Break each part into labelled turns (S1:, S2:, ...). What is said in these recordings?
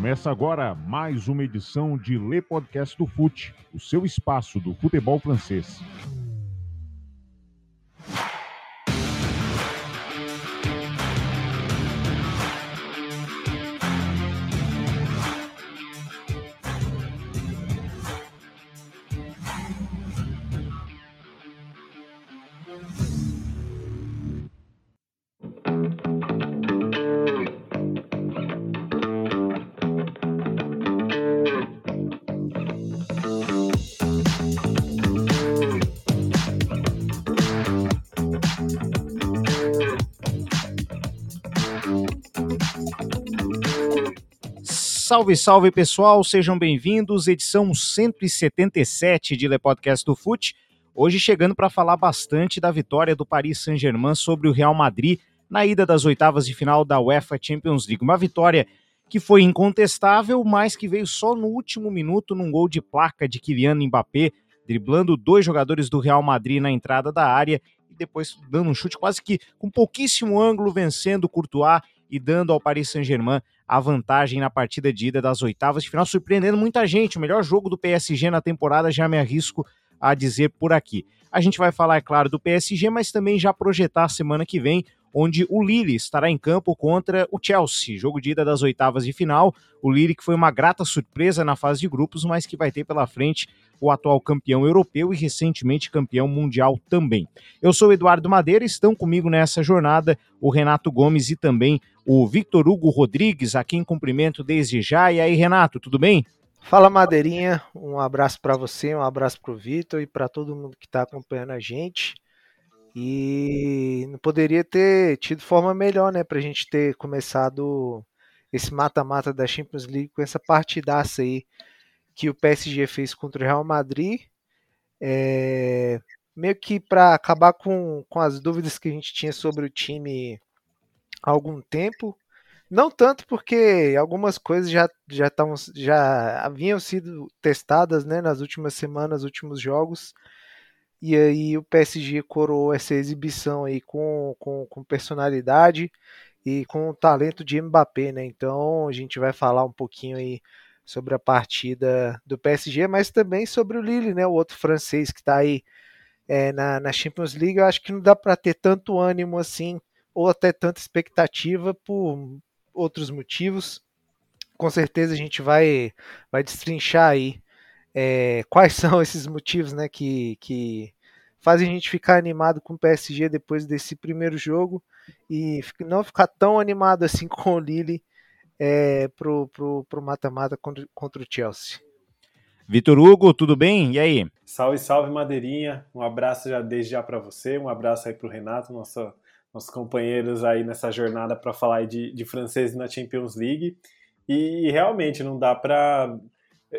S1: Começa agora mais uma edição de Le Podcast do Fute, o seu espaço do futebol francês.
S2: Salve, salve pessoal, sejam bem-vindos. Edição 177 de Le Podcast do Fute. Hoje chegando para falar bastante da vitória do Paris Saint-Germain sobre o Real Madrid na ida das oitavas de final da UEFA Champions League. Uma vitória que foi incontestável, mas que veio só no último minuto num gol de placa de Kylian Mbappé, driblando dois jogadores do Real Madrid na entrada da área e depois dando um chute quase que com pouquíssimo ângulo, vencendo o Courtois e dando ao Paris Saint-Germain a vantagem na partida de ida das oitavas de final, surpreendendo muita gente. O melhor jogo do PSG na temporada, já me arrisco a dizer por aqui. A gente vai falar, é claro, do PSG, mas também já projetar a semana que vem, onde o Lille estará em campo contra o Chelsea, jogo de ida das oitavas de final. O Lille que foi uma grata surpresa na fase de grupos, mas que vai ter pela frente o atual campeão europeu e recentemente campeão mundial também. Eu sou Eduardo Madeira, estão comigo nessa jornada o Renato Gomes e também o Victor Hugo Rodrigues, a quem cumprimento desde já. E aí, Renato, tudo bem?
S3: Fala Madeirinha, um abraço para você, um abraço para o Vitor e para todo mundo que está acompanhando a gente. E não poderia ter tido forma melhor, né, para a gente ter começado esse mata-mata da Champions League com essa partidaça aí que o PSG fez contra o Real Madrid, é, meio que para acabar com, com as dúvidas que a gente tinha sobre o time há algum tempo. Não tanto porque algumas coisas já, já, tavam, já haviam sido testadas né, nas últimas semanas, últimos jogos. E aí o PSG coroou essa exibição aí com, com, com personalidade e com o talento de Mbappé, né? Então a gente vai falar um pouquinho aí sobre a partida do PSG, mas também sobre o Lille, né, o outro francês que está aí é, na, na, Champions League. Eu acho que não dá para ter tanto ânimo assim, ou até tanta expectativa por outros motivos. Com certeza a gente vai, vai destrinchar aí é, quais são esses motivos né, que, que fazem a gente ficar animado com o PSG depois desse primeiro jogo e não ficar tão animado assim com o Lille é, pro, pro, pro mata-mata contra, contra o Chelsea.
S2: Vitor Hugo, tudo bem? E aí?
S4: Salve, salve, Madeirinha. Um abraço já desde já para você, um abraço aí para o Renato, nosso, nossos companheiros aí nessa jornada para falar de, de francês na Champions League. E realmente não dá para.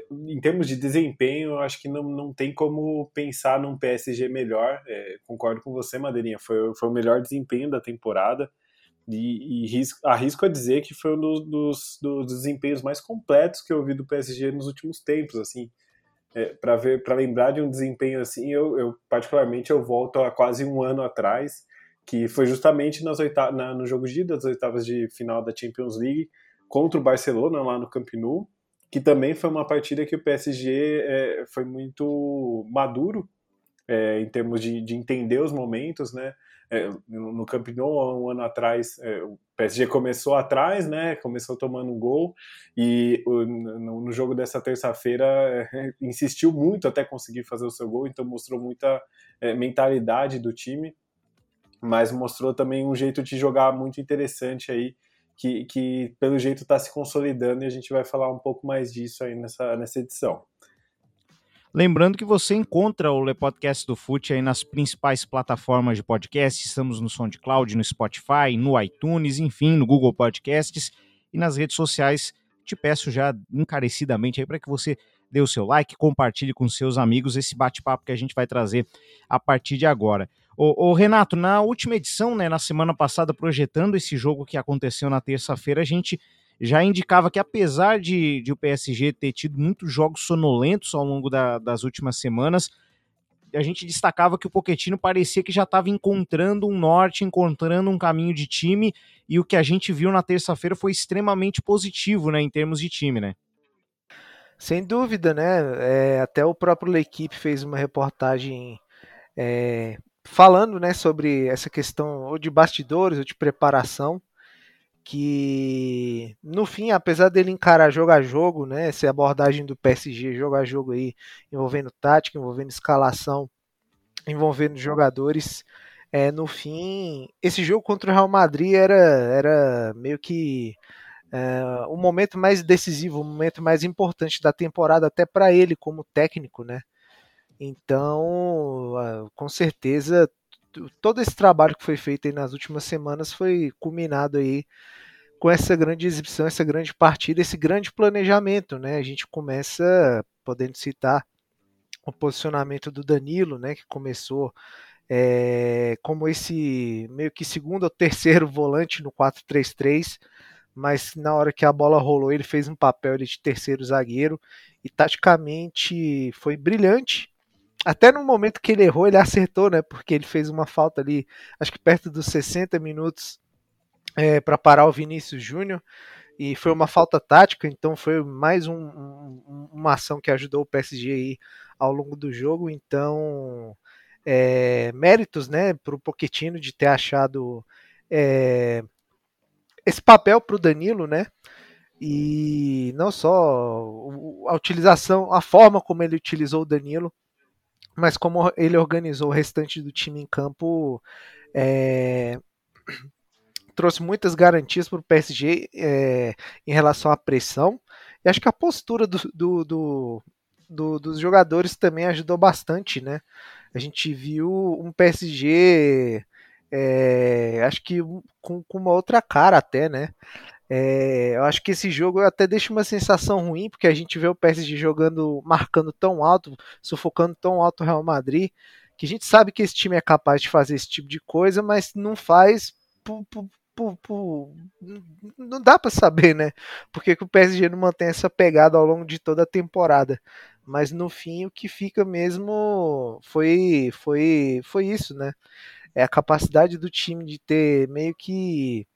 S4: Em termos de desempenho, eu acho que não, não tem como pensar num PSG melhor. É, concordo com você, Madeirinha. Foi, foi o melhor desempenho da temporada. E, e risco, arrisco a dizer que foi um dos, dos, dos, desempenhos mais completos que eu vi do PSG nos últimos tempos, assim. É, para ver, para lembrar de um desempenho assim, eu, eu, particularmente eu volto a quase um ano atrás, que foi justamente nas oitavas, na, no jogo de das oitavas de final da Champions League contra o Barcelona lá no Camp Nou, que também foi uma partida que o PSG é, foi muito maduro é, em termos de, de entender os momentos, né? é, no Camp Nou, um ano atrás, é, o PSG começou atrás, né? Começou tomando um gol e o, no, no, jogo dessa terça-feira é, insistiu muito até conseguir fazer o seu gol, então mostrou muita é, mentalidade do time, mas mostrou também um jeito de jogar muito interessante aí. Que, que pelo jeito está se consolidando e a gente vai falar um pouco mais disso aí nessa, nessa edição.
S2: Lembrando que você encontra o Le Podcast do Fute aí nas principais plataformas de podcast. Estamos no SoundCloud, no Spotify, no iTunes, enfim, no Google Podcasts e nas redes sociais. Te peço já encarecidamente aí para que você dê o seu like, compartilhe com seus amigos esse bate-papo que a gente vai trazer a partir de agora. Ô, Renato, na última edição, né, na semana passada, projetando esse jogo que aconteceu na terça-feira, a gente já indicava que apesar de, de, o PSG ter tido muitos jogos sonolentos ao longo da, das últimas semanas, a gente destacava que o Poquetino parecia que já estava encontrando um norte, encontrando um caminho de time, e o que a gente viu na terça-feira foi extremamente positivo, né, em termos de time, né?
S3: Sem dúvida, né? É, até o próprio L'Equipe fez uma reportagem é, falando, né, sobre essa questão ou de bastidores ou de preparação que no fim, apesar dele encarar jogo a jogo, né, essa abordagem do PSG, jogo a jogo aí, envolvendo tática, envolvendo escalação, envolvendo jogadores, é, no fim, esse jogo contra o Real Madrid era, era meio que é, o momento mais decisivo, o momento mais importante da temporada, até para ele como técnico, né? Então, com certeza, todo esse trabalho que foi feito nas últimas semanas foi culminado aí com essa grande exibição, essa grande partida, esse grande planejamento, né? A gente começa podendo citar o posicionamento do Danilo, né? Que começou é, como esse meio que segundo ou terceiro volante no 4-3-3, mas na hora que a bola rolou ele fez um papel de terceiro zagueiro e taticamente foi brilhante até no momento que ele errou, ele acertou, né? Porque ele fez uma falta ali, acho que perto dos 60 minutos, é, para parar o Vinícius Júnior. E foi uma falta tática, então foi mais um, um, uma ação que ajudou o PSG aí ao longo do jogo. Então, é, méritos né, para o Pochettino de ter achado é, esse papel para o Danilo, né? E não só a utilização, a forma como ele utilizou o Danilo, mas como ele organizou o restante do time em campo, é, trouxe muitas garantias para o PSG é, em relação à pressão. E acho que a postura do, do, do, do, dos jogadores também ajudou bastante, né? A gente viu um PSG, é, acho que com, com uma outra cara até, né? É, eu acho que esse jogo até deixa uma sensação ruim, porque a gente vê o PSG jogando, marcando tão alto, sufocando tão alto o Real Madrid, que a gente sabe que esse time é capaz de fazer esse tipo de coisa, mas não faz não dá para saber, né? Porque que o PSG não mantém essa pegada ao longo de toda a temporada. Mas no fim o que fica mesmo foi foi foi isso, né? É a capacidade do time de ter meio que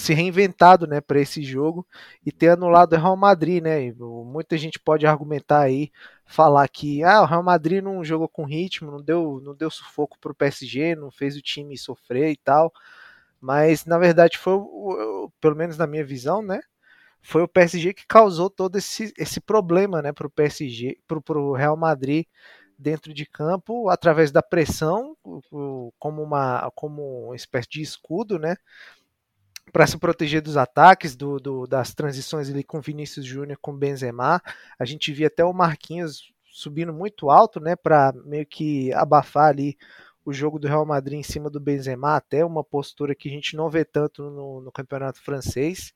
S3: se reinventado, né, para esse jogo e ter anulado o Real Madrid, né? Muita gente pode argumentar aí, falar que ah, o Real Madrid não jogou com ritmo, não deu, não deu sufoco para o PSG, não fez o time sofrer e tal. Mas na verdade foi, pelo menos na minha visão, né? Foi o PSG que causou todo esse, esse problema, né, para o PSG, para o Real Madrid dentro de campo através da pressão, como uma como uma espécie de escudo, né? Para se proteger dos ataques, do, do, das transições ali com Vinícius Júnior, com Benzema. A gente via até o Marquinhos subindo muito alto, né, para meio que abafar ali o jogo do Real Madrid em cima do Benzema, até uma postura que a gente não vê tanto no, no campeonato francês.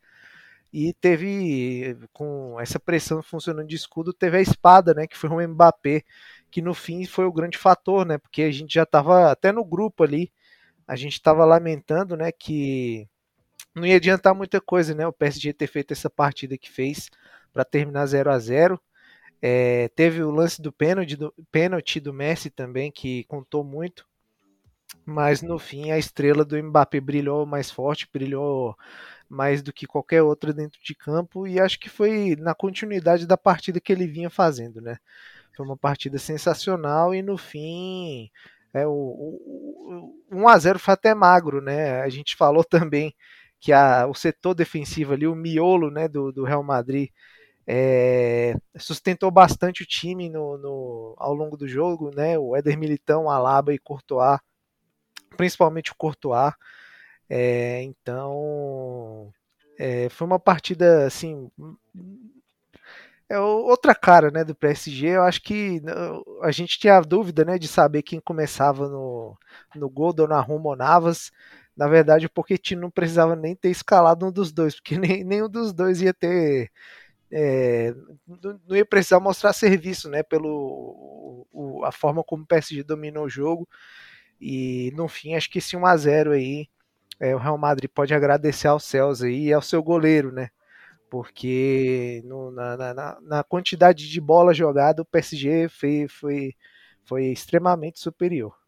S3: E teve, com essa pressão funcionando de escudo, teve a espada, né, que foi o Mbappé, que no fim foi o grande fator, né, porque a gente já estava até no grupo ali, a gente estava lamentando, né, que não ia adiantar muita coisa, né? O PSG ter feito essa partida que fez para terminar 0 a 0 é, Teve o lance do pênalti, do pênalti do Messi também, que contou muito. Mas no fim a estrela do Mbappé brilhou mais forte, brilhou mais do que qualquer outra dentro de campo e acho que foi na continuidade da partida que ele vinha fazendo, né? Foi uma partida sensacional e no fim é, o, o, o 1 a 0 foi até magro, né? A gente falou também que a, o setor defensivo ali, o miolo né, do, do Real Madrid, é, sustentou bastante o time no, no, ao longo do jogo, né? O Éder Militão, Alaba e Courtois, principalmente o Courtois. É, então, é, foi uma partida assim. É outra cara, né, do PSG. Eu acho que a gente tinha dúvida, né, de saber quem começava no, no gol, Donnarumma ou Navas na verdade, o Pochettino não precisava nem ter escalado um dos dois, porque nem, nenhum dos dois ia ter. É, não ia precisar mostrar serviço, né? Pelo o, a forma como o PSG dominou o jogo. E no fim, acho que esse 1x0 aí, é, o Real Madrid pode agradecer aos céus aí e ao seu goleiro, né? Porque no, na, na, na, quantidade de bola jogada, o PSG foi, foi, foi extremamente superior.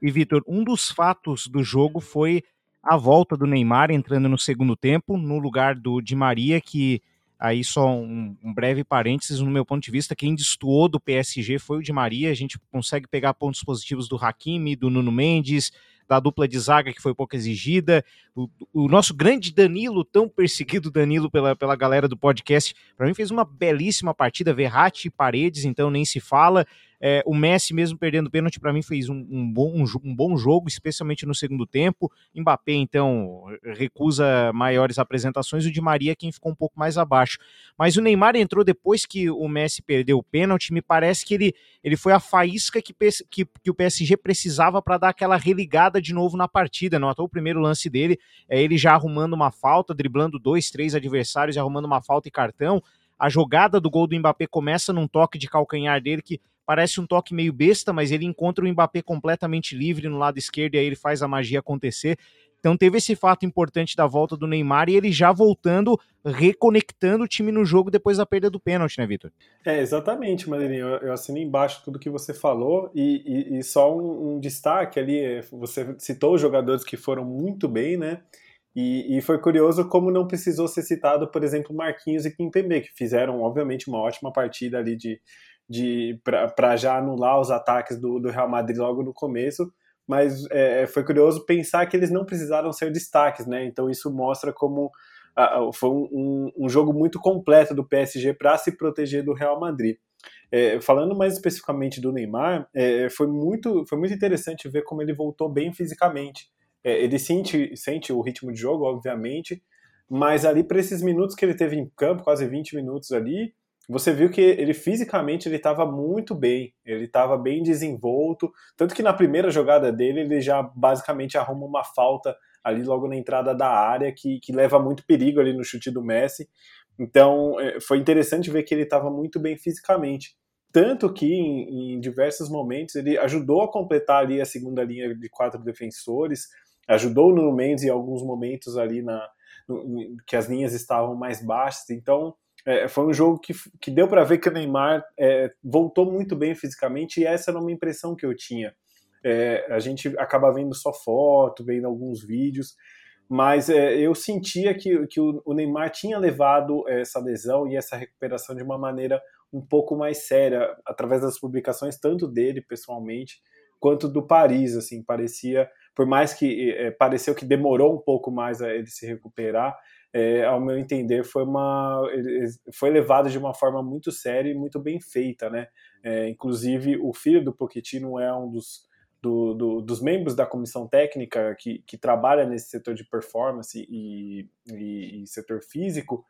S2: E Vitor, um dos fatos do jogo foi a volta do Neymar entrando no segundo tempo, no lugar do Di Maria, que aí só um, um, breve parênteses, no meu ponto de vista, quem destoou do PSG foi o Di Maria, a gente consegue pegar pontos positivos do Hakimi, do Nuno Mendes, da dupla de zaga que foi pouco exigida, o, o nosso grande Danilo, tão perseguido Danilo pela, pela galera do podcast, para mim fez uma belíssima partida, Verratti e Paredes, então nem se fala, é, o Messi, mesmo perdendo pênalti, para mim fez um, um, bom, um, bom jogo, especialmente no segundo tempo. Mbappé, então, recusa maiores apresentações. O Di Maria, quem ficou um pouco mais abaixo. Mas o Neymar entrou depois que o Messi perdeu o pênalti. Me parece que ele, ele foi a faísca que, que, que o PSG precisava para dar aquela religada de novo na partida. Não o primeiro lance dele, é ele já arrumando uma falta, driblando dois, três adversários arrumando uma falta e cartão. A jogada do gol do Mbappé começa num toque de calcanhar dele que parece um toque meio besta, mas ele encontra o Mbappé completamente livre no lado esquerdo e aí ele faz a magia acontecer. Então teve esse fato importante da volta do Neymar e ele já voltando, reconectando o time no jogo depois da perda do pênalti, né, Vitor?
S4: É, exatamente, Madeirinho. Eu, eu assino embaixo tudo que você falou e, e, e só um, um, destaque ali, é, você citou os jogadores que foram muito bem, né? E, e, foi curioso como não precisou ser citado, por exemplo, Marquinhos e Kimpembe, que fizeram, obviamente, uma ótima partida ali de, de para já anular os ataques do, do, Real Madrid logo no começo, mas é, foi curioso pensar que eles não precisaram ser destaques, né? Então isso mostra como uh, foi um, um, jogo muito completo do PSG para se proteger do Real Madrid. É, falando mais especificamente do Neymar, é, foi, muito, foi muito interessante ver como ele voltou bem fisicamente. É, ele sente, sente o ritmo de jogo, obviamente, mas ali para esses minutos que ele teve em campo, quase 20 minutos ali, você viu que ele fisicamente ele estava muito bem, ele estava bem desenvolto, tanto que na primeira jogada dele ele já basicamente arruma uma falta ali logo na entrada da área que, que leva muito perigo ali no chute do Messi. Então é, foi interessante ver que ele estava muito bem fisicamente, tanto que em, em, diversos momentos ele ajudou a completar ali a segunda linha de quatro defensores, ajudou no Mendes em alguns momentos ali na no, que as linhas estavam mais baixas. Então é, foi um jogo que, que deu para ver que o Neymar é, voltou muito bem fisicamente e essa era uma impressão que eu tinha. É, a gente acaba vendo só foto, vendo alguns vídeos, mas é, eu sentia que, que o, o, Neymar tinha levado essa lesão e essa recuperação de uma maneira um pouco mais séria, através das publicações tanto dele pessoalmente quanto do Paris, assim, parecia, por mais que é, pareceu que demorou um pouco mais a ele se recuperar, é, ao meu entender, foi uma foi levado de uma forma muito séria e muito bem feita, né? É, inclusive, o filho do Pochettino é um dos, do, do, dos membros da comissão técnica que, que trabalha nesse setor de performance e, e, e setor físico,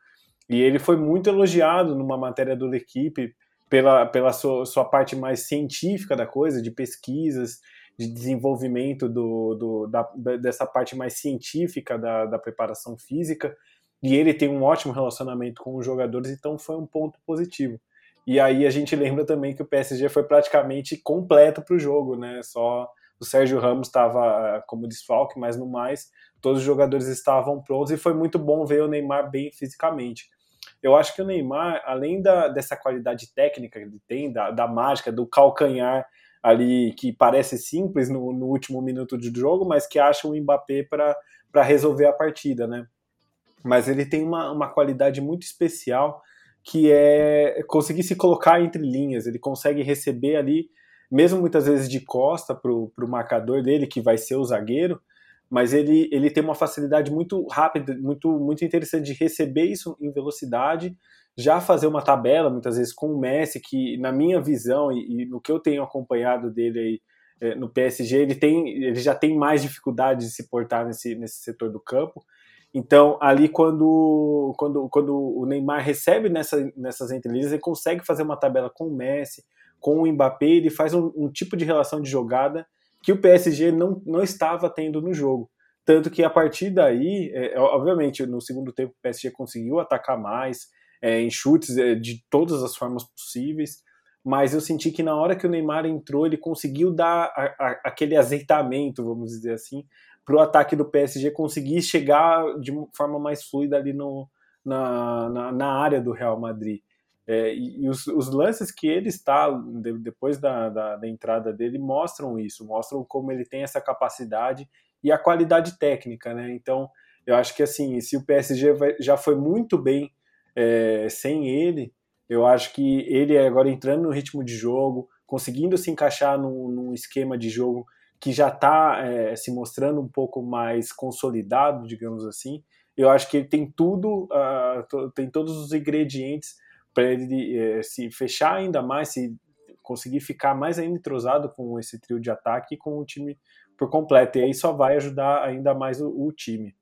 S4: e ele foi muito elogiado numa matéria do equipe pela, pela sua, sua parte mais científica da coisa, de pesquisas, de desenvolvimento do, do, da, dessa parte mais científica da, da preparação física, e ele tem um ótimo relacionamento com os jogadores, então foi um ponto positivo. E aí a gente lembra também que o PSG foi praticamente completo para o jogo, né? Só o Sérgio Ramos estava como desfalque, mas no mais todos os jogadores estavam prontos e foi muito bom ver o Neymar bem fisicamente. Eu acho que o Neymar, além da, dessa qualidade técnica que ele tem, da, da mágica, do calcanhar ali que parece simples no, no último minuto de jogo, mas que acha o Mbappé para resolver a partida, né? Mas ele tem uma, uma qualidade muito especial que é conseguir se colocar entre linhas, ele consegue receber ali, mesmo muitas vezes de costa para o marcador dele, que vai ser o zagueiro, mas ele, ele tem uma facilidade muito rápida, muito, muito interessante de receber isso em velocidade, já fazer uma tabela, muitas vezes, com o Messi, que na minha visão e, e no que eu tenho acompanhado dele aí é, no PSG, ele, tem, ele já tem mais dificuldade de se portar nesse, nesse setor do campo. Então, ali, quando, quando, quando o Neymar recebe nessa, nessas entrelinhas, ele consegue fazer uma tabela com o Messi, com o Mbappé, ele faz um, um tipo de relação de jogada que o PSG não, não estava tendo no jogo. Tanto que a partir daí, é, obviamente, no segundo tempo o PSG conseguiu atacar mais, é, em chutes é, de todas as formas possíveis, mas eu senti que na hora que o Neymar entrou, ele conseguiu dar a, a, aquele azeitamento, vamos dizer assim, para o ataque do PSG conseguir chegar de forma mais fluida ali no, na, na, na área do Real Madrid. É, e, e os, os, lances que ele está de, depois da, da, da, entrada dele mostram isso, mostram como ele tem essa capacidade e a qualidade técnica, né? Então, eu acho que assim, se o PSG vai, já foi muito bem é, sem ele, eu acho que ele agora entrando no ritmo de jogo, conseguindo se encaixar num, num esquema de jogo que já está é, se mostrando um pouco mais consolidado, digamos assim, eu acho que ele tem tudo, uh, tem todos os ingredientes para ele é, se fechar ainda mais, se conseguir ficar mais ainda entrosado com esse trio de ataque e com o time por completo. E aí só vai ajudar ainda mais o, o time.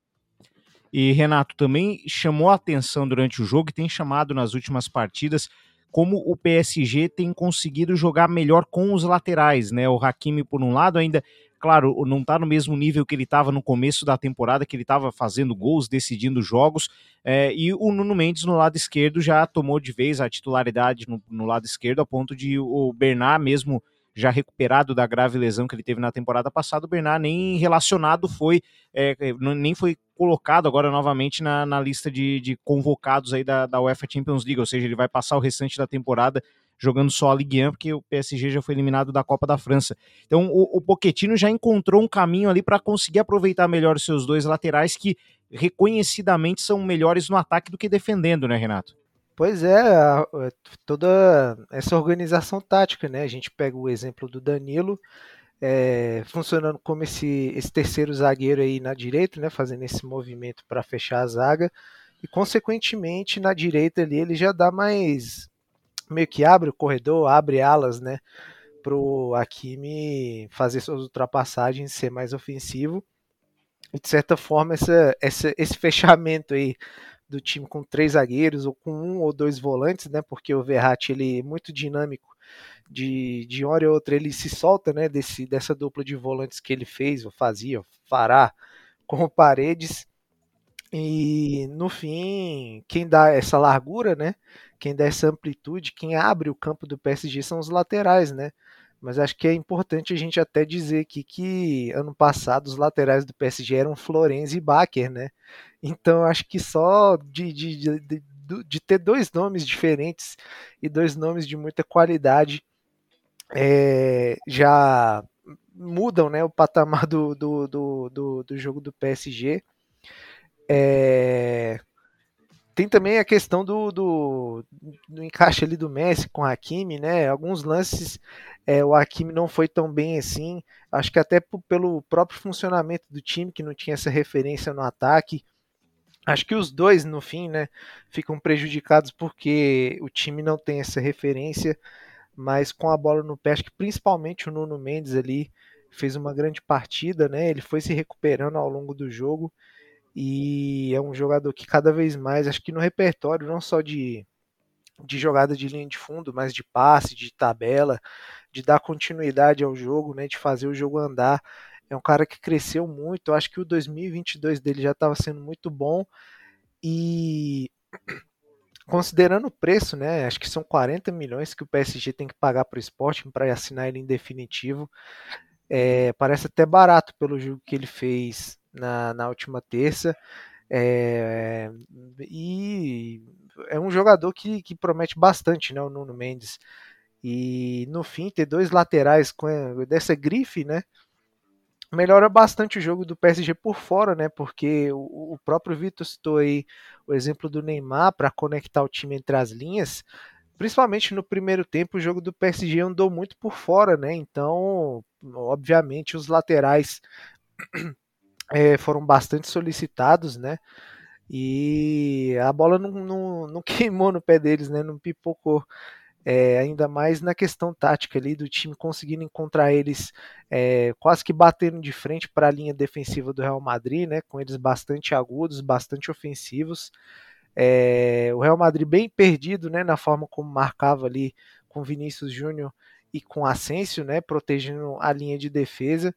S2: E Renato também chamou a atenção durante o jogo e tem chamado nas últimas partidas como o PSG tem conseguido jogar melhor com os laterais, né? O Hakimi por um lado ainda claro, não está no mesmo nível que ele estava no começo da temporada, que ele estava fazendo gols, decidindo jogos, é, e o Nuno Mendes no lado esquerdo já tomou de vez a titularidade no, no lado esquerdo, a ponto de o Bernard mesmo já recuperado da grave lesão que ele teve na temporada passada, o Bernard nem relacionado foi, é, nem foi colocado agora novamente na, na lista de, de convocados aí da, da UEFA Champions League, ou seja, ele vai passar o restante da temporada jogando só a Ligue 1, porque o PSG já foi eliminado da Copa da França. Então o, o Pochettino já encontrou um caminho ali para conseguir aproveitar melhor seus dois laterais que reconhecidamente são melhores no ataque do que defendendo, né, Renato?
S3: Pois é, é, toda essa organização tática, né? A gente pega o exemplo do Danilo, é, funcionando como esse, esse terceiro zagueiro aí na direita, né? Fazendo esse movimento para fechar a zaga. E, consequentemente, na direita ali ele já dá mais meio que abre o corredor, abre alas, né, pro Hakimi fazer suas ultrapassagens, ser mais ofensivo. E de certa forma essa, essa, esse fechamento aí do time com três zagueiros ou com um ou dois volantes, né, porque o Verratti ele é muito dinâmico. De, de hora e outra ele se solta, né, desse, dessa dupla de volantes que ele fez, ou fazia, fará com o Paredes e no fim, quem dá essa largura, né? Quem dá essa amplitude, quem abre o campo do PSG são os laterais, né? Mas acho que é importante a gente até dizer aqui que ano passado os laterais do PSG eram Florenzi e Baker, né? Então acho que só de, de, de, de, ter dois nomes diferentes e dois nomes de muita qualidade é, já mudam né, o patamar do, do, do, do, do jogo do PSG. É... Tem também a questão do, do, do, encaixe ali do Messi com o Hakimi, né? Alguns lances é, o Hakimi não foi tão bem assim. Acho que até pelo próprio funcionamento do time, que não tinha essa referência no ataque. Acho que os dois, no fim, né, ficam prejudicados porque o time não tem essa referência, mas com a bola no pé, acho que principalmente o Nuno Mendes ali fez uma grande partida, né? Ele foi se recuperando ao longo do jogo e é um jogador que cada vez mais, acho que no repertório, não só de, de jogada de linha de fundo, mas de passe, de tabela, de dar continuidade ao jogo, né, de fazer o jogo andar. É um cara que cresceu muito. Eu acho que o 2022 dele já estava sendo muito bom e considerando o preço, né, acho que são 40 milhões que o PSG tem que pagar para o esporte para assinar ele em definitivo. É, parece até barato pelo jogo que ele fez na, na última terça. É, e é um jogador que, que promete bastante, né, o Nuno Mendes. E no fim, ter dois laterais com dessa grife, né? Melhora bastante o jogo do PSG por fora, né? Porque o, o próprio Vitor citou aí o exemplo do Neymar para conectar o time entre as linhas. Principalmente no primeiro tempo, o jogo do PSG andou muito por fora, né? Então, obviamente, os laterais é, foram bastante solicitados, né? E a bola não, não, não, queimou no pé deles, né? Não pipocou. É, ainda mais na questão tática ali do time conseguindo encontrar eles é, quase que batendo de frente para a linha defensiva do Real Madrid, né? Com eles bastante agudos, bastante ofensivos. É, o Real Madrid bem perdido, né? Na forma como marcava ali com Vinícius Júnior e com Asensio, né? Protegendo a linha de defesa.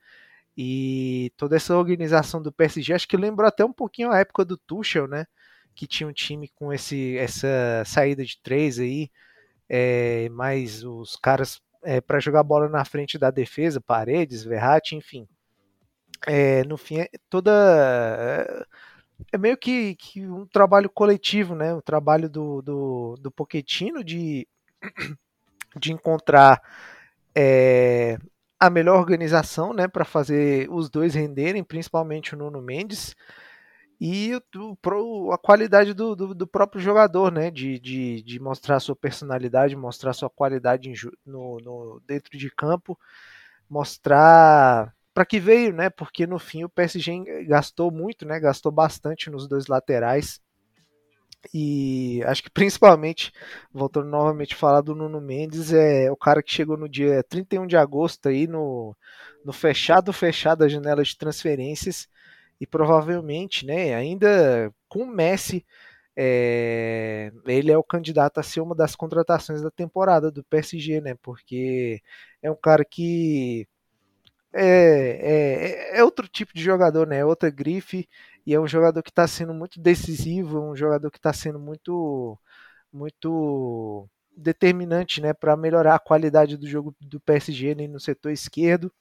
S3: E toda essa organização do PSG, acho que lembrou até um pouquinho a época do Tuchel, né? Que tinha um time com esse, essa saída de três aí, é, mais os caras é, para jogar bola na frente da defesa, Paredes, Verratti, enfim. É, no fim, é toda é meio que, que, um trabalho coletivo, né? O trabalho do, do, do de, de encontrar é, a melhor organização, né? Para fazer os dois renderem, principalmente o Nuno Mendes e o, a qualidade do, do, do, próprio jogador, né? De, de, de, mostrar sua personalidade, mostrar sua qualidade no, no dentro de campo, mostrar para que veio, né? Porque no fim o PSG gastou muito, né? Gastou bastante nos dois laterais. E acho que principalmente, voltando novamente a falar do Nuno Mendes, é o cara que chegou no dia 31 de agosto aí no, no fechado fechado da janela de transferências e provavelmente, né, ainda com o Messi, é, ele é o candidato a ser uma das contratações da temporada do PSG, né? Porque é um cara que é, é, é outro tipo de jogador, né? É outra grife e é um jogador que está sendo muito decisivo, um jogador que está sendo muito, muito determinante, né? Para melhorar a qualidade do jogo do PSG né, no setor esquerdo.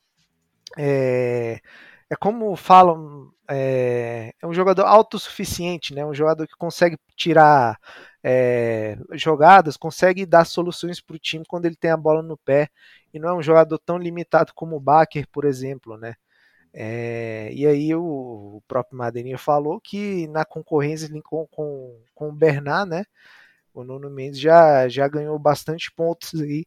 S3: É, é como falam, é, é, um jogador autossuficiente, né? Um jogador que consegue tirar é, jogadas, consegue dar soluções para o time quando ele tem a bola no pé e não é um jogador tão limitado como o Baker, por exemplo, né? É, e aí o, o, próprio Madeirinha falou que na concorrência com, com, com o Bernard, né? O Nuno Mendes já, já ganhou bastante pontos aí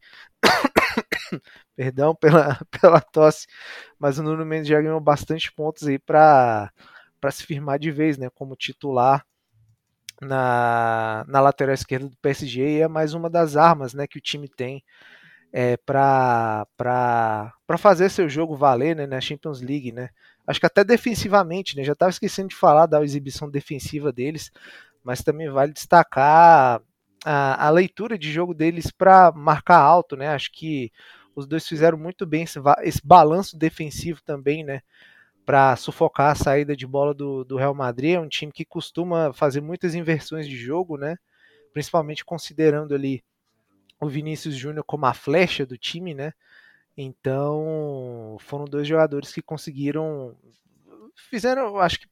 S3: Perdão pela, pela tosse, mas o Nuno Mendes já ganhou bastante pontos aí para se firmar de vez, né, como titular na, na lateral esquerda do PSG e é mais uma das armas, né, que o time tem é, para fazer seu jogo valer, né, na Champions League, né. Acho que até defensivamente, né, já estava esquecendo de falar da exibição defensiva deles, mas também vale destacar a, a leitura de jogo deles para marcar alto, né? Acho que os dois fizeram muito bem esse, esse balanço defensivo também, né? Para sufocar a saída de bola do, do Real Madrid. É um time que costuma fazer muitas inversões de jogo, né? Principalmente considerando ali o Vinícius Júnior como a flecha do time, né? Então foram dois jogadores que conseguiram. Fizeram, acho que,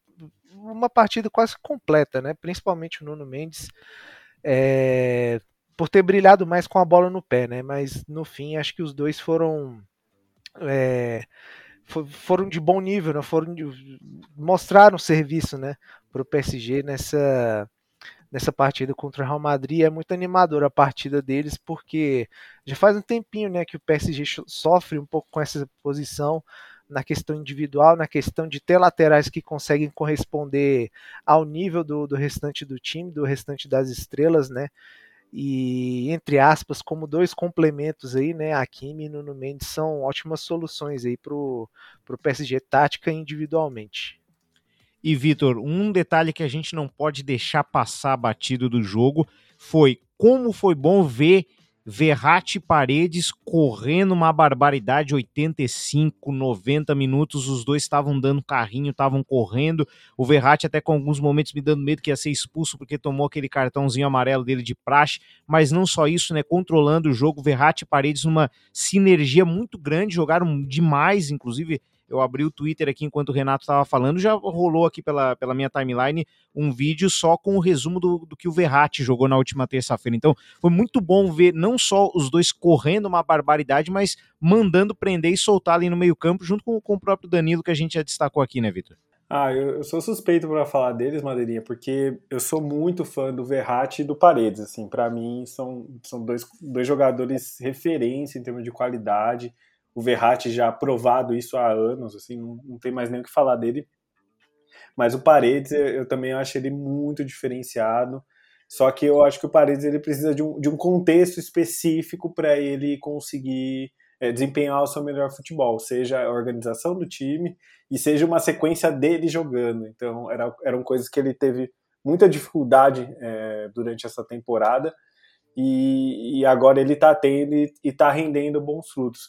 S3: uma partida quase completa, né? Principalmente o Nuno Mendes é, por ter brilhado mais com a bola no pé, né? Mas no fim acho que os dois foram é, foram de bom nível, né? foram de, mostraram serviço, né, para o PSG nessa nessa partida contra o Real Madrid. É muito animadora a partida deles porque já faz um tempinho, né, que o PSG sofre um pouco com essa posição na questão individual, na questão de ter laterais que conseguem corresponder ao nível do, do restante do time, do restante das estrelas, né? E entre aspas, como dois complementos aí, né? A Kimi e Nuno Mendes são ótimas soluções aí pro, pro PSG tática individualmente.
S2: E Vitor, um detalhe que a gente não pode deixar passar batido do jogo foi como foi bom ver Verratti Paredes correndo uma barbaridade, 85, 90 minutos, os dois estavam dando carrinho, estavam correndo, o Verratti até com alguns momentos me dando medo que ia ser expulso porque tomou aquele cartãozinho amarelo dele de praxe, mas não só isso, né, controlando o jogo, Verratti Paredes numa sinergia muito grande, jogaram demais, inclusive eu abri o Twitter aqui enquanto o Renato estava falando, já rolou aqui pela, pela minha timeline um vídeo só com o resumo do, do que o Verratti jogou na última terça-feira. Então, foi muito bom ver não só os dois correndo uma barbaridade, mas mandando prender e soltar ali no meio-campo, junto com, com o próprio Danilo, que a gente já destacou aqui, né, Vitor?
S4: Ah, eu, eu, sou suspeito para falar deles, Madeirinha, porque eu sou muito fã do Verratti e do Paredes. Assim, para mim são, são dois, dois jogadores referência em termos de qualidade o Verratti já provado isso há anos, assim, não, não tem mais nem o que falar dele. Mas o Paredes, eu também acho ele muito diferenciado. Só que eu acho que o Paredes ele precisa de um, de um contexto específico para ele conseguir é, desempenhar o seu melhor futebol, seja a organização do time e seja uma sequência dele jogando. Então, era, eram coisas que ele teve muita dificuldade é, durante essa temporada e, e agora ele está tendo e está rendendo bons frutos.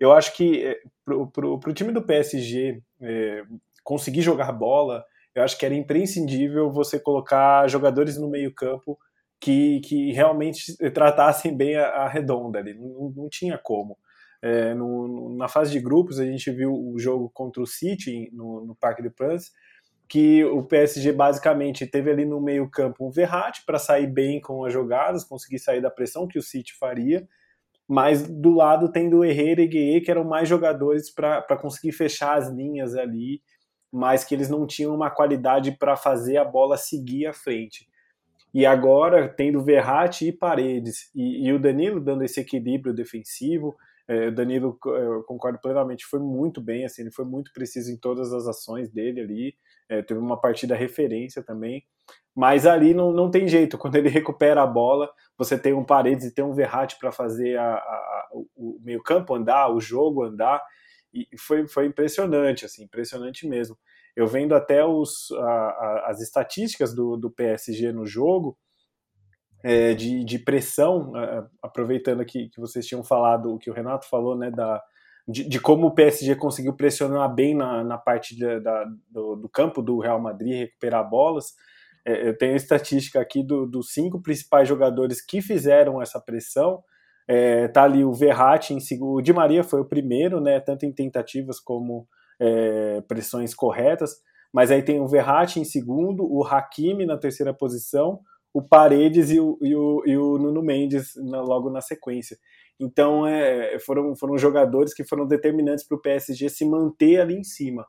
S4: Eu acho que é, para o time do PSG é, conseguir jogar bola, eu acho que era imprescindível você colocar jogadores no meio-campo que, que realmente tratassem bem a, a redonda ali. Não, não tinha como. É, no, na fase de grupos, a gente viu o jogo contra o City no, no Parque de France que o PSG basicamente teve ali no meio campo um Verratti para sair bem com as jogadas, conseguir sair da pressão que o City faria, mas do lado tem do Herrera e Gueye, que eram mais jogadores para conseguir fechar as linhas ali, mas que eles não tinham uma qualidade para fazer a bola seguir à frente. E agora, tendo Verratti e Paredes, e, e o Danilo dando esse equilíbrio defensivo, é, o Danilo, eu concordo plenamente, foi muito bem, assim, ele foi muito preciso em todas as ações dele ali, é, teve uma partida referência também, mas ali não, não tem jeito, quando ele recupera a bola, você tem um Paredes e tem um Verratti para fazer a, a, o meio campo andar, o jogo andar, e foi, foi impressionante, assim, impressionante mesmo. Eu vendo até os, a, as estatísticas do, do PSG no jogo, é, de, de, pressão, aproveitando aqui que vocês tinham falado, o que o Renato falou, né, da, de, de como o PSG conseguiu pressionar bem na, na parte de, da, do, do, campo do Real Madrid, recuperar bolas. É, eu tenho a estatística aqui do, dos cinco principais jogadores que fizeram essa pressão. É, tá ali o Verratti em segundo, o Di Maria foi o primeiro, né, tanto em tentativas como é, pressões corretas, mas aí tem o Verratti em segundo, o Hakimi na terceira posição, o Paredes e o, e o, e o Nuno Mendes na, logo na sequência. Então é, foram, foram jogadores que foram determinantes para o PSG se manter ali em cima.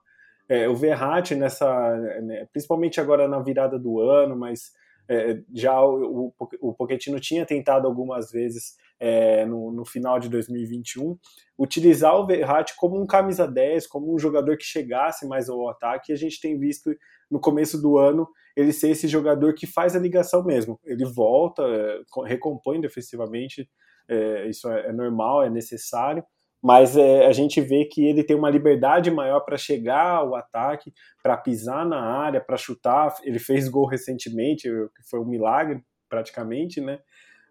S4: É, o Verratti nessa, né, principalmente agora na virada do ano, mas é, já o, o, Pochettino tinha tentado algumas vezes é, no, no, final de 2021 utilizar o Verratti como um camisa 10, como um jogador que chegasse mais ao ataque. E a gente tem visto no começo do ano ele ser esse jogador que faz a ligação mesmo. Ele volta, é, recompõe defensivamente, é, isso é, é, normal, é necessário, mas é, a gente vê que ele tem uma liberdade maior para chegar ao ataque, para pisar na área, para chutar. Ele fez gol recentemente, que foi um milagre praticamente, né?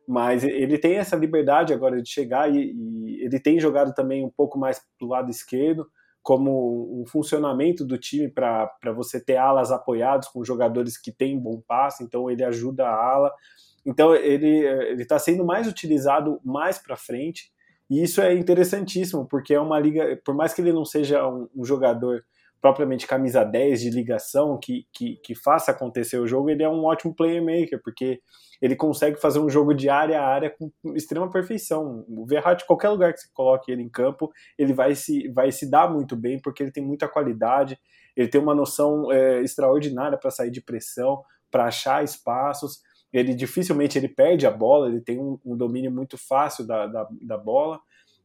S4: Mas ele tem essa liberdade agora de chegar e, e ele tem jogado também um pouco mais para o lado esquerdo como um funcionamento do time para você ter alas apoiados com jogadores que têm bom passe, então ele ajuda a ala. Então ele está sendo mais utilizado mais para frente, e isso é interessantíssimo, porque é uma liga, por mais que ele não seja um, um jogador propriamente camisa 10 de ligação que, que, que, faça acontecer o jogo, ele é um ótimo playmaker, porque ele consegue fazer um jogo de área a área com extrema perfeição. O Verratti, qualquer lugar que você coloque ele em campo, ele vai se, vai se dar muito bem, porque ele tem muita qualidade, ele tem uma noção é, extraordinária para sair de pressão, para achar espaços, ele dificilmente ele perde a bola, ele tem um, um domínio muito fácil da, da, da bola,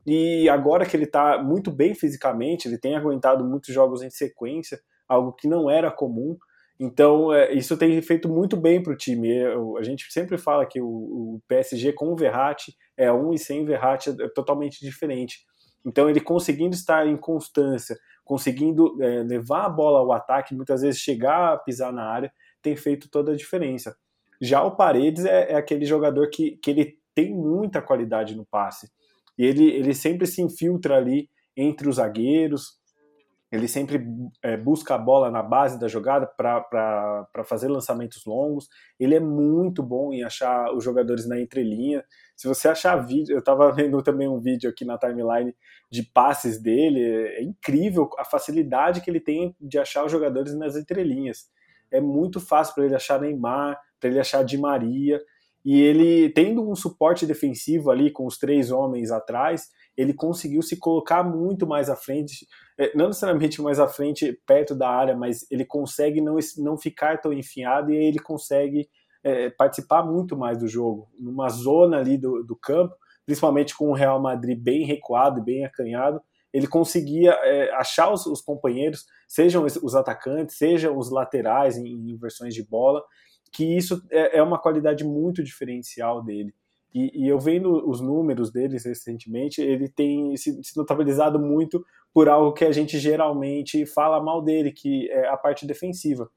S4: e agora que ele está muito bem fisicamente, ele tem aguentado muitos jogos em sequência, algo que não era comum. Então, é, isso tem feito muito bem para o time. Eu, a gente sempre fala que o, o, PSG com o Verratti é um e sem Verratti é totalmente diferente. Então, ele conseguindo estar em constância, conseguindo é, levar a bola ao ataque, muitas vezes chegar a pisar na área, tem feito toda a diferença. Já o Paredes é, é aquele jogador que, que ele tem muita qualidade no passe e ele, ele sempre se infiltra ali entre os zagueiros, ele sempre é, busca a bola na base da jogada para fazer lançamentos longos. Ele é muito bom em achar os jogadores na entrelinha. Se você achar vídeo, eu estava vendo também um vídeo aqui na timeline de passes dele, é incrível a facilidade que ele tem de achar os jogadores nas entrelinhas. É muito fácil para ele achar Neymar, para ele achar Di Maria. E ele, tendo um suporte defensivo ali com os três homens atrás, ele conseguiu se colocar muito mais à frente, é, não necessariamente mais à frente, perto da área, mas ele consegue não, não ficar tão enfiado e ele consegue é, participar muito mais do jogo, numa zona ali do, do campo, principalmente com o Real Madrid bem recuado, bem acanhado, ele conseguia é, achar os, os, companheiros, sejam os atacantes, sejam os laterais em, em inversões de bola, que isso é, é uma qualidade muito diferencial dele. E, e, eu vendo os números deles recentemente, ele tem se, se, notabilizado muito por algo que a gente geralmente fala mal dele, que é a parte defensiva.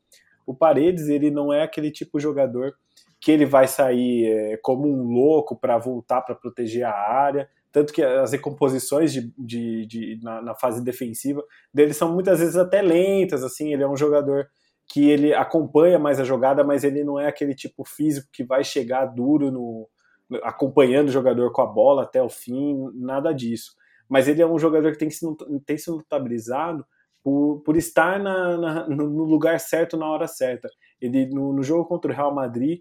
S4: O Paredes, ele não é aquele tipo de jogador que ele vai sair é, como um louco para voltar para proteger a área, tanto que as recomposições de, de, de na, na, fase defensiva dele são muitas vezes até lentas, assim, ele é um jogador que ele acompanha mais a jogada, mas ele não é aquele tipo físico que vai chegar duro no acompanhando o jogador com a bola até o fim, nada disso. Mas ele é um jogador que tem, que se, tem se notabilizado por, por estar na, na, no lugar certo na hora certa. Ele no, no jogo contra o Real Madrid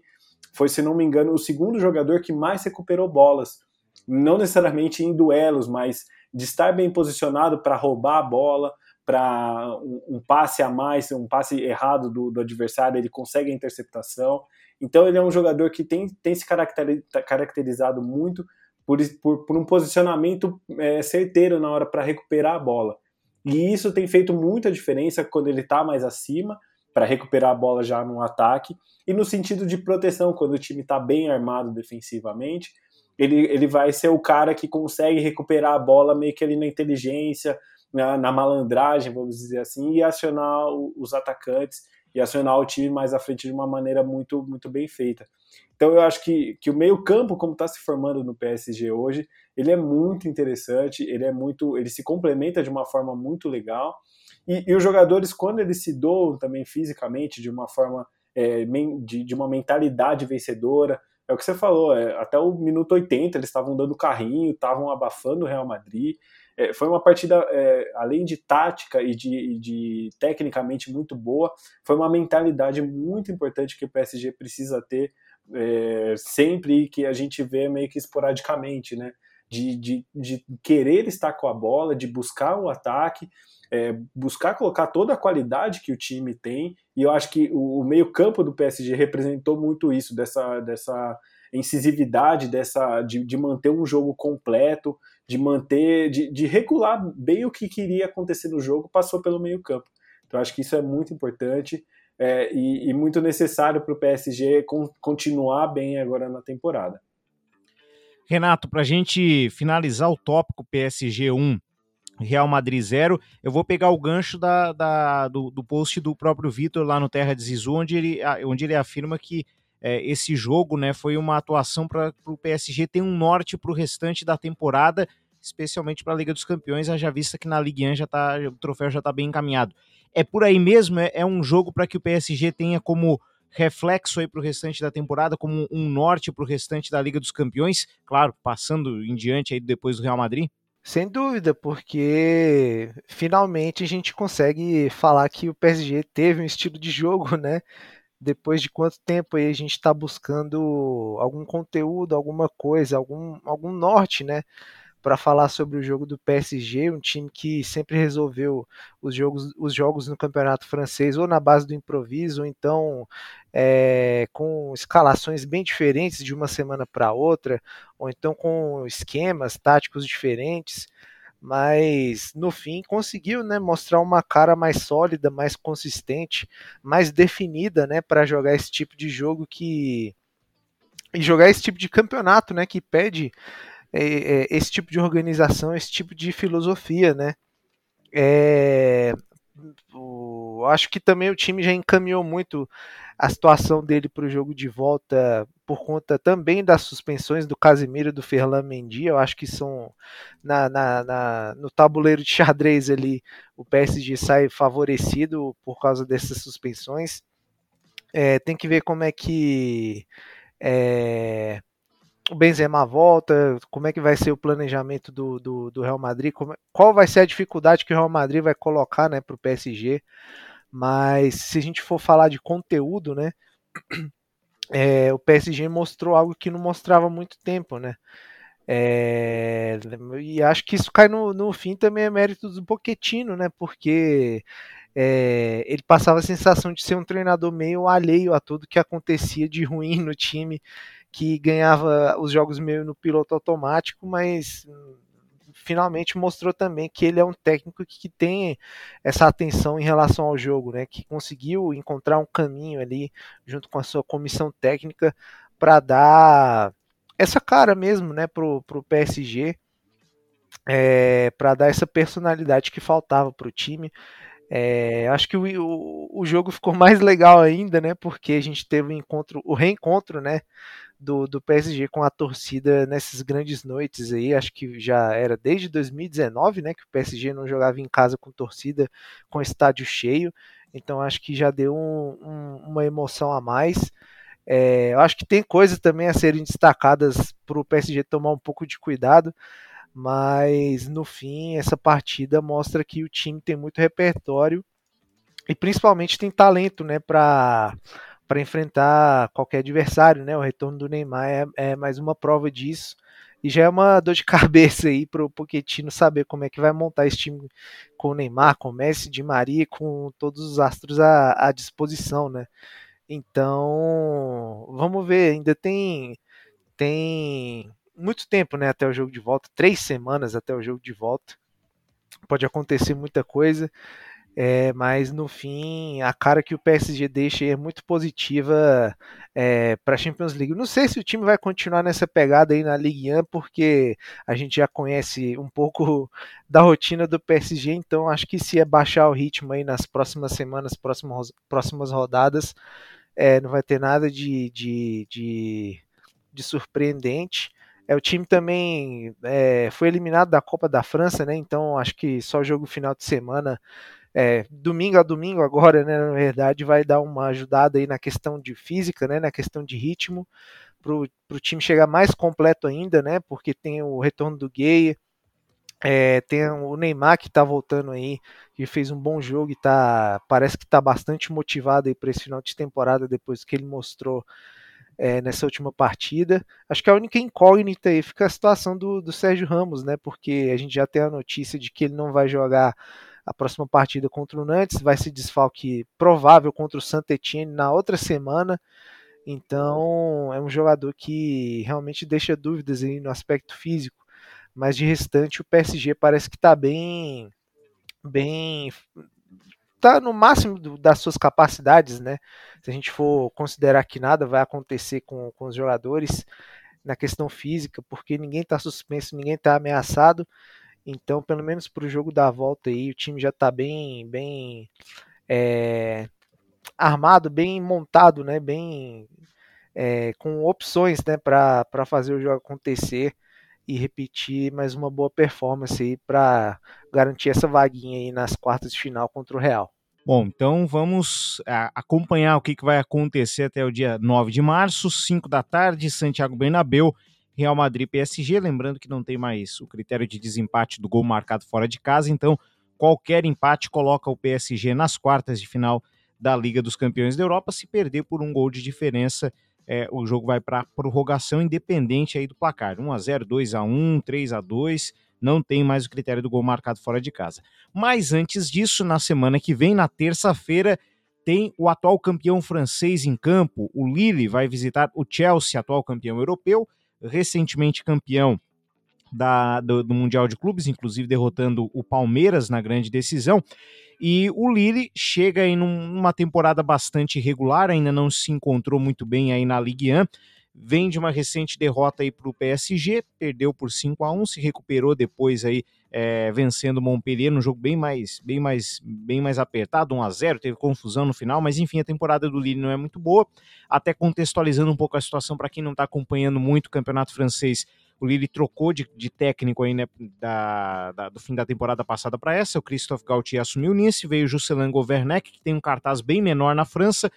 S4: foi, se não me engano, o segundo jogador que mais recuperou bolas. Não necessariamente em duelos, mas de estar bem posicionado para roubar a bola, para um, passe a mais, um passe errado do, do, adversário, ele consegue a interceptação. Então ele é um jogador que tem, tem se caracterizado muito por, por, por um posicionamento é, certeiro na hora para recuperar a bola. E isso tem feito muita diferença quando ele está mais acima, para recuperar a bola já no ataque, e no sentido de proteção, quando o time está bem armado defensivamente, ele, ele vai ser o cara que consegue recuperar a bola meio que ali na inteligência, na, na malandragem, vamos dizer assim, e acionar o, os atacantes e acionar o time mais à frente de uma maneira muito, muito bem feita. Então eu acho que, que o meio-campo, como está se formando no PSG hoje, ele é muito interessante, ele é muito. ele se complementa de uma forma muito legal. E, e os jogadores, quando eles se doam também fisicamente, de uma forma é, de, de uma mentalidade vencedora, é o que você falou, é, até o minuto 80 eles estavam dando carrinho, estavam abafando o Real Madrid. É, foi uma partida, é, além de tática e de, de, tecnicamente muito boa, foi uma mentalidade muito importante que o PSG precisa ter é, sempre que a gente vê meio que esporadicamente, né? De, de, de querer estar com a bola, de buscar o ataque, é, buscar colocar toda a qualidade que o time tem, e eu acho que o, o meio-campo do PSG representou muito isso, dessa, dessa incisividade, dessa, de, de manter um jogo completo, de manter, de, de regular bem o que queria acontecer no jogo, passou pelo meio campo. Então acho que isso é muito importante é, e, e, muito necessário para o PSG con, continuar bem agora na temporada.
S2: Renato, para a gente finalizar o tópico PSG 1, Real Madrid 0, eu vou pegar o gancho da, da do, do, post do próprio Vitor lá no Terra de Zizu, onde ele, onde ele afirma que é, esse jogo né, foi uma atuação para o PSG ter um norte para o restante da temporada, especialmente para a Liga dos Campeões, haja vista que na Ligue 1 já tá, o troféu já está bem encaminhado. É por aí mesmo? É, é um jogo para que o PSG tenha como reflexo aí para o restante da temporada, como um norte para o restante da Liga dos Campeões, claro, passando em diante aí depois do Real Madrid?
S3: Sem dúvida, porque finalmente a gente consegue falar que o PSG teve um estilo de jogo, né? Depois de quanto tempo aí a gente está buscando algum conteúdo, alguma coisa, algum, algum norte, né? Para falar sobre o jogo do PSG, um time que sempre resolveu os jogos, os jogos no campeonato francês ou na base do improviso, ou então é, com escalações bem diferentes de uma semana para outra, ou então com esquemas táticos diferentes mas no fim conseguiu né, mostrar uma cara mais sólida, mais consistente, mais definida né, para jogar esse tipo de jogo que. e jogar esse tipo de campeonato né, que pede é, é, esse tipo de organização, esse tipo de filosofia. Né. É, o, acho que também o time já encaminhou muito a situação dele para o jogo de volta por conta também das suspensões do Casimiro e do Ferland Mendy. Eu acho que são na, na, na, no tabuleiro de xadrez ali o PSG sai favorecido por causa dessas suspensões. É, tem que ver como é que é, o Benzema volta, como é que vai ser o planejamento do, do, do Real Madrid, como, qual vai ser a dificuldade que o Real Madrid vai colocar né, para o PSG. Mas se a gente for falar de conteúdo, né? É, o PSG mostrou algo que não mostrava há muito tempo, né? É, e acho que isso cai no, no fim também é mérito do Pochettino, né? Porque é, ele passava a sensação de ser um treinador meio alheio a tudo que acontecia de ruim no time, que ganhava os jogos meio no piloto automático, mas finalmente mostrou também que ele é um técnico que tem essa atenção em relação ao jogo, né? Que conseguiu encontrar um caminho ali junto com a sua comissão técnica para dar essa cara mesmo, né, pro, pro PSG, é, para dar essa personalidade que faltava pro time. É, acho que o, o, o, jogo ficou mais legal ainda, né? Porque a gente teve o encontro, o reencontro, né? Do, do PSG com a torcida nessas grandes noites aí. Acho que já era desde 2019, né, que o PSG não jogava em casa com torcida, com estádio cheio. Então acho que já deu um, um, uma emoção a mais. É, eu acho que tem coisas também a serem destacadas para o PSG tomar um pouco de cuidado. mas no fim essa partida mostra que o time tem muito repertório e principalmente tem talento, né, para para enfrentar qualquer adversário, né? O retorno do Neymar é, é, mais uma prova disso. E já é uma dor de cabeça aí para o Pochettino saber como é que vai montar esse time com o Neymar, com o Messi, de Maria, com todos os astros à, à disposição, né? Então, vamos ver, ainda tem tem muito tempo, né, até o jogo de volta, três semanas até o jogo de volta. Pode acontecer muita coisa. É, mas no fim, a cara que o PSG deixa é muito positiva é, para a Champions League. Não sei se o time vai continuar nessa pegada aí na Ligue 1, porque a gente já conhece um pouco da rotina do PSG, então acho que se é baixar o ritmo aí nas próximas semanas, próximas, próximas rodadas, é, não vai ter nada de, de, de, de surpreendente. É, o time também é, foi eliminado da Copa da França, né? Então acho que só jogo final de semana é, domingo a domingo agora, né, na verdade, vai dar uma ajudada aí na questão de física, né, na questão de ritmo, para o time chegar mais completo ainda, né, porque tem o retorno do Gay, é, tem o Neymar que está voltando aí, que fez um bom jogo e tá, parece que está bastante motivado aí para esse final de temporada depois que ele mostrou é, nessa última partida. Acho que a única incógnita aí fica a situação do, do Sérgio Ramos, né? Porque a gente já tem a notícia de que ele não vai jogar a próxima partida contra o Nantes, vai ser desfalque provável contra o Saint Etienne na outra semana. Então é um jogador que realmente deixa dúvidas aí no aspecto físico, mas de restante o PSG parece que está bem, bem, tá no máximo das suas capacidades, né? Se a gente for considerar que nada vai acontecer com, com os jogadores na questão física, porque ninguém está suspenso, ninguém está ameaçado. Então, pelo menos para o jogo da volta aí, o time já está bem, bem é, armado, bem montado, né? Bem é, com opções, né? Para fazer o jogo acontecer e repetir mais uma boa performance aí para garantir essa vaguinha aí nas quartas de final contra o Real.
S2: Bom, então vamos acompanhar o que, que vai acontecer até o dia 9 de março, 5 da tarde, Santiago Bernabéu. Real Madrid PSG, lembrando que não tem mais o critério de desempate do gol marcado fora de casa, então qualquer empate coloca o PSG nas quartas de final da Liga dos Campeões da Europa. Se perder por um gol de diferença, é, o jogo vai para prorrogação independente aí do placar. 1 a 0, 2 a 1, 3 a 2, não tem mais o critério do gol marcado fora de casa. Mas antes disso, na semana que vem, na terça-feira, tem o atual campeão francês em campo. O Lille vai visitar o Chelsea, atual campeão europeu recentemente campeão da, do, do, Mundial de Clubes, inclusive derrotando o Palmeiras na grande decisão. E o Lille chega em uma temporada bastante irregular, ainda não se encontrou muito bem aí na Ligue 1. Vem de uma recente derrota aí para o PSG, perdeu por 5 a 1 se recuperou depois aí é, vencendo o Montpellier num jogo bem mais, bem mais, bem mais apertado, 1 a 0 teve confusão no final, mas enfim, a temporada do Lille não é muito boa. Até contextualizando um pouco a situação para quem não está acompanhando muito o campeonato francês, o Lille trocou de, de técnico aí, né, da, da, do fim da temporada passada para essa. O Christophe Gaultier assumiu nisso, veio o Juscelin Governek, que tem um cartaz bem menor na França,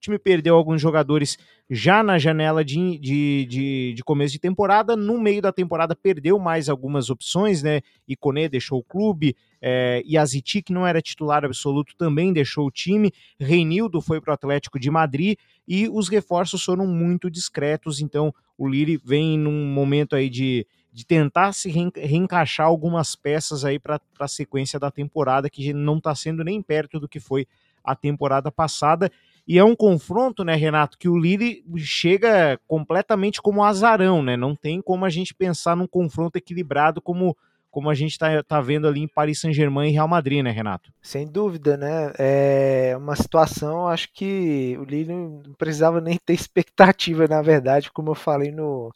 S2: time perdeu alguns jogadores já na janela de, de, de, de, começo de temporada. No meio da temporada perdeu mais algumas opções, né? Iconé deixou o clube, é, Yaziti, que não era titular absoluto, também deixou o time. Reinildo foi para o Atlético de Madrid e os reforços foram muito discretos. Então o Lille vem num momento aí de, de tentar se reencaixar algumas peças aí para a sequência da temporada, que não está sendo nem perto do que foi a temporada passada. E é um confronto, né, Renato, que o Lille chega completamente como azarão, né? Não tem como a gente pensar num confronto equilibrado como como a gente está tá vendo ali em Paris Saint-Germain e Real Madrid, né, Renato?
S3: Sem dúvida, né? É uma situação, acho que o Lille não precisava nem ter expectativa, na verdade, como eu falei no,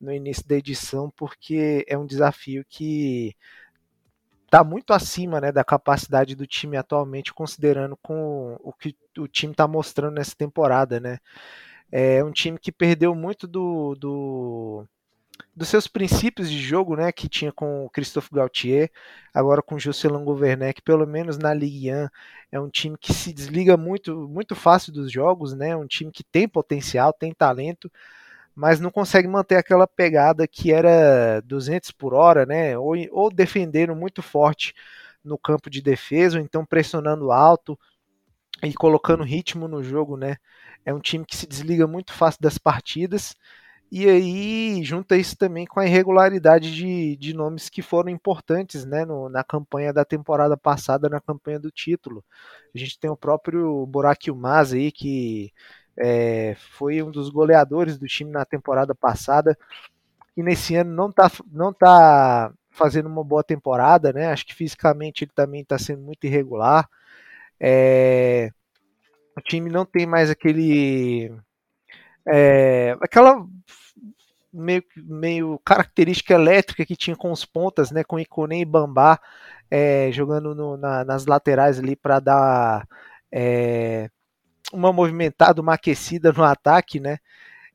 S3: no início da edição, porque é um desafio que está muito acima né, da capacidade do time atualmente, considerando com o que o time está mostrando nessa temporada. Né? É um time que perdeu muito do, do, dos seus princípios de jogo, né, que tinha com o Christophe Gaultier, agora com o Jocelyn Governek, pelo menos na Ligue 1, é um time que se desliga muito, muito fácil dos jogos, né, um time que tem potencial, tem talento, mas não consegue manter aquela pegada que era 200 por hora, né? Ou, ou defendendo muito forte no campo de defesa, ou então pressionando alto e colocando ritmo no jogo, né? É um time que se desliga muito fácil das partidas. E aí junta isso também com a irregularidade de, de nomes que foram importantes né, no, na campanha da temporada passada, na campanha do título. A gente tem o próprio Burak Yilmaz aí, que é, foi um dos goleadores do time na temporada passada e nesse ano não está não tá fazendo uma boa temporada, né? Acho que fisicamente ele também está sendo muito irregular. É, o time não tem mais aquele é, aquela meio, meio característica elétrica que tinha com os pontas, né? Com Icone e Bambá é, jogando no, na, nas laterais ali para dar é, uma movimentada, uma aquecida no ataque, né?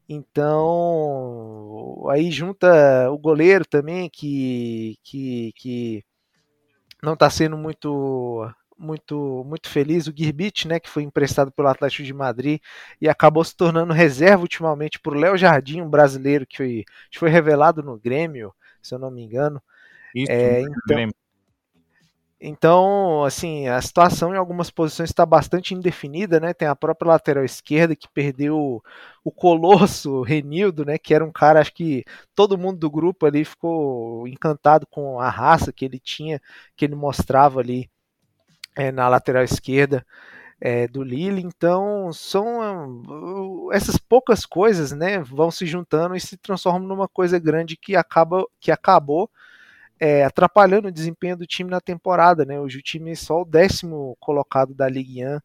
S3: Então, aí junta o goleiro também, que, que, que não está sendo muito muito muito feliz, o Girbit, né, que foi emprestado pelo Atlético de Madrid e acabou se tornando reserva ultimamente para o Léo Jardim, um brasileiro que foi, que foi revelado no Grêmio, se eu não me engano. Isso, é, então, Grêmio. Então, assim, a situação em algumas posições está bastante indefinida, né? Tem a própria lateral esquerda que perdeu o colosso Renildo, né? Que era um cara, acho que todo mundo do grupo ali ficou encantado com a raça que ele tinha, que ele mostrava ali é, na lateral esquerda é, do Lille. Então, são essas poucas coisas, né? Vão se juntando e se transformam numa coisa grande que acaba que acabou é, atrapalhando o desempenho do time na temporada, né? Hoje o time é só o décimo colocado da Ligue 1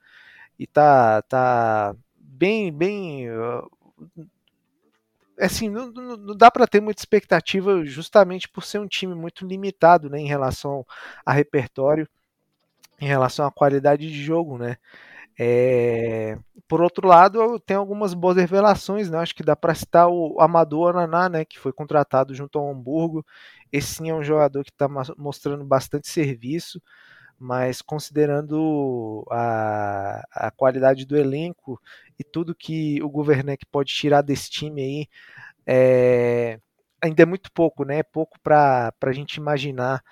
S3: e tá, tá bem, bem assim, não, não dá para ter muita expectativa justamente por ser um time muito limitado, né, em relação a repertório, em relação à qualidade de jogo, né? É, por outro lado, tem algumas boas revelações, né? Acho que dá para citar o Amador Ananá, né? Que foi contratado junto ao Hamburgo. Esse sim é um jogador que está mostrando bastante serviço, mas considerando a, a qualidade do elenco e tudo que o Governec pode tirar desse time aí, é, ainda é muito pouco, né? É pouco para a gente imaginar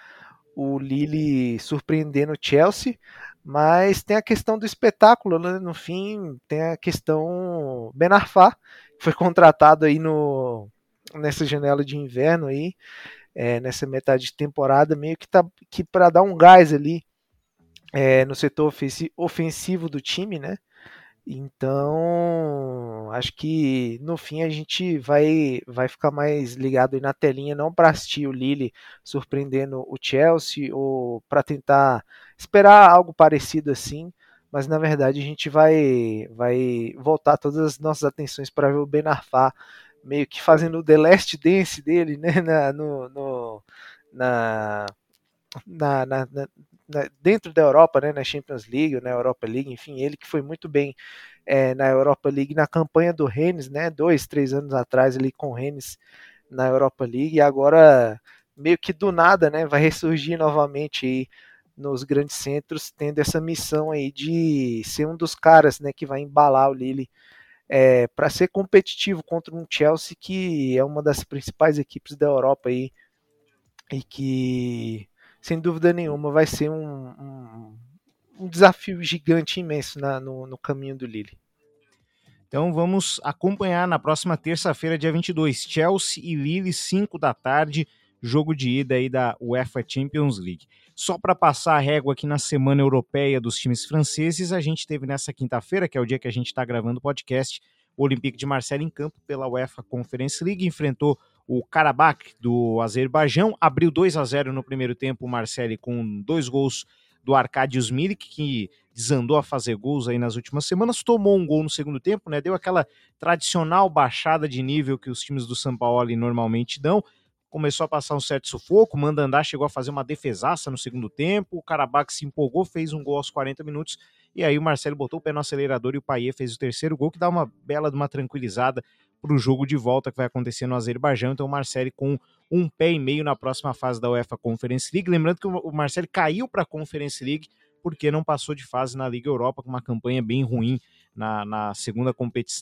S3: o Lille surpreendendo o Chelsea, mas tem a questão do espetáculo, né? no fim tem a questão Ben Arfa, que foi contratado aí no, nessa janela de inverno aí, é, nessa metade de temporada, meio que, tá, que para dar um gás ali é, no setor ofensivo do time, né? Então, acho que no fim a gente vai, vai ficar mais ligado aí na telinha, não para assistir o Lille surpreendendo o Chelsea ou para tentar esperar algo parecido assim, mas na verdade a gente vai, vai voltar todas as nossas atenções para ver o Ben Arfa meio que fazendo o The Last Dance dele, né, na, no, no na, na, na, na, dentro da Europa, né, na Champions League, na Europa League, enfim, ele que foi muito bem é, na Europa League na campanha do Rennes, né, dois, três anos atrás ali com o Rennes na Europa League, e agora meio que do nada, né, vai ressurgir novamente aí nos grandes centros, tendo essa missão aí de ser um dos caras, né, que vai embalar o Lille é, para ser competitivo contra um Chelsea que é uma das principais equipes da Europa aí e que sem dúvida nenhuma vai ser um, um, um desafio gigante imenso na, no, no caminho do Lille.
S2: Então vamos acompanhar na próxima terça-feira, dia 22, Chelsea e Lille, 5 da tarde, jogo de ida aí da UEFA Champions League. Só para passar a régua aqui na semana europeia dos times franceses, a gente teve nessa quinta-feira, que é o dia que a gente está gravando o podcast, o Olympique de Marseille em campo pela UEFA Conference League, enfrentou o Karabakh do Azerbaijão, abriu 2 a 0 no primeiro tempo o com dois gols do Arkadiusz Milik, que desandou a fazer gols aí nas últimas semanas, tomou um gol no segundo tempo, né? Deu aquela tradicional baixada de nível que os times do São Paulo normalmente dão, começou a passar um certo sufoco, Mandandá chegou a fazer uma defesaça no segundo tempo, o Karabakh se empolgou, fez um gol aos 40 minutos, e aí o Marcelo botou o pé no acelerador e o Paier fez o terceiro gol, que dá uma bela de uma tranquilizada para o jogo de volta que vai acontecer no Azerbaijão, então o Marcelo com um pé e meio na próxima fase da UEFA Conference League, lembrando que o Marcelo caiu para a Conference League porque não passou de fase na Liga Europa com uma campanha bem ruim na, na, segunda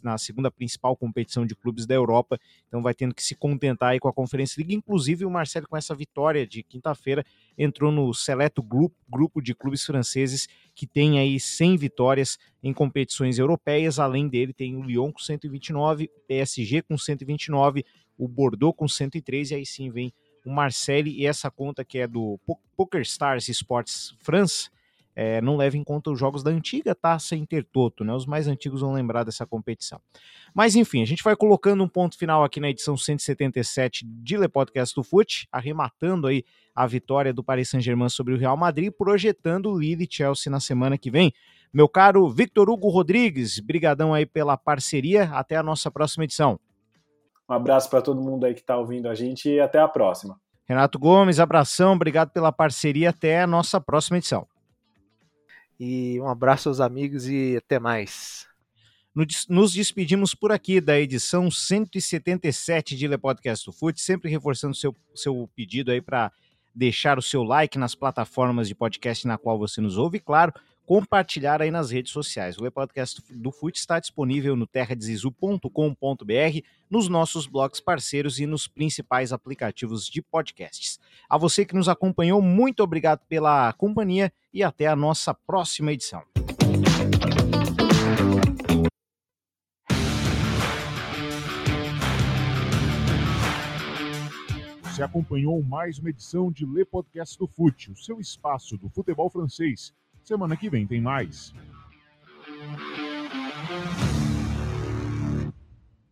S2: na segunda principal competição de clubes da Europa, então vai tendo que se contentar aí com a Conferência League. Inclusive, o Marcelo, com essa vitória de quinta-feira, entrou no seleto grupo, grupo de clubes franceses que tem aí 100 vitórias em competições europeias. Além dele, tem o Lyon com 129, o PSG com 129, o Bordeaux com 103, e aí sim vem o Marseille e essa conta que é do Poker Stars Sports France é, não leva em conta os jogos da antiga taça Intertoto, né? Os mais antigos vão lembrar dessa competição. Mas enfim, a gente vai colocando um ponto final aqui na edição 177 de Le Podcast do Fute, arrematando aí a vitória do Paris Saint-Germain sobre o Real Madrid, projetando o Lille e Chelsea na semana que vem. Meu caro Victor Hugo Rodrigues, brigadão aí pela parceria, até a nossa próxima edição.
S4: Um abraço para todo mundo aí que está ouvindo a gente e até a próxima.
S2: Renato Gomes, abração, obrigado pela parceria, até a nossa próxima edição.
S3: E um abraço aos amigos e até mais.
S2: Nos despedimos por aqui da edição 177 de Le Podcast do Fute, sempre reforçando seu seu pedido aí para deixar o seu like nas plataformas de podcast na qual você nos ouve e, claro, compartilhar aí nas redes sociais. O Le Podcast do Fute está disponível no terradezizu.com.br, nos nossos blogs parceiros e nos principais aplicativos de podcasts. A você que nos acompanhou, muito obrigado pela companhia e até a nossa próxima edição.
S1: Você acompanhou mais uma edição de Le Podcast do Fute, o seu espaço do futebol francês Semana que vem tem mais.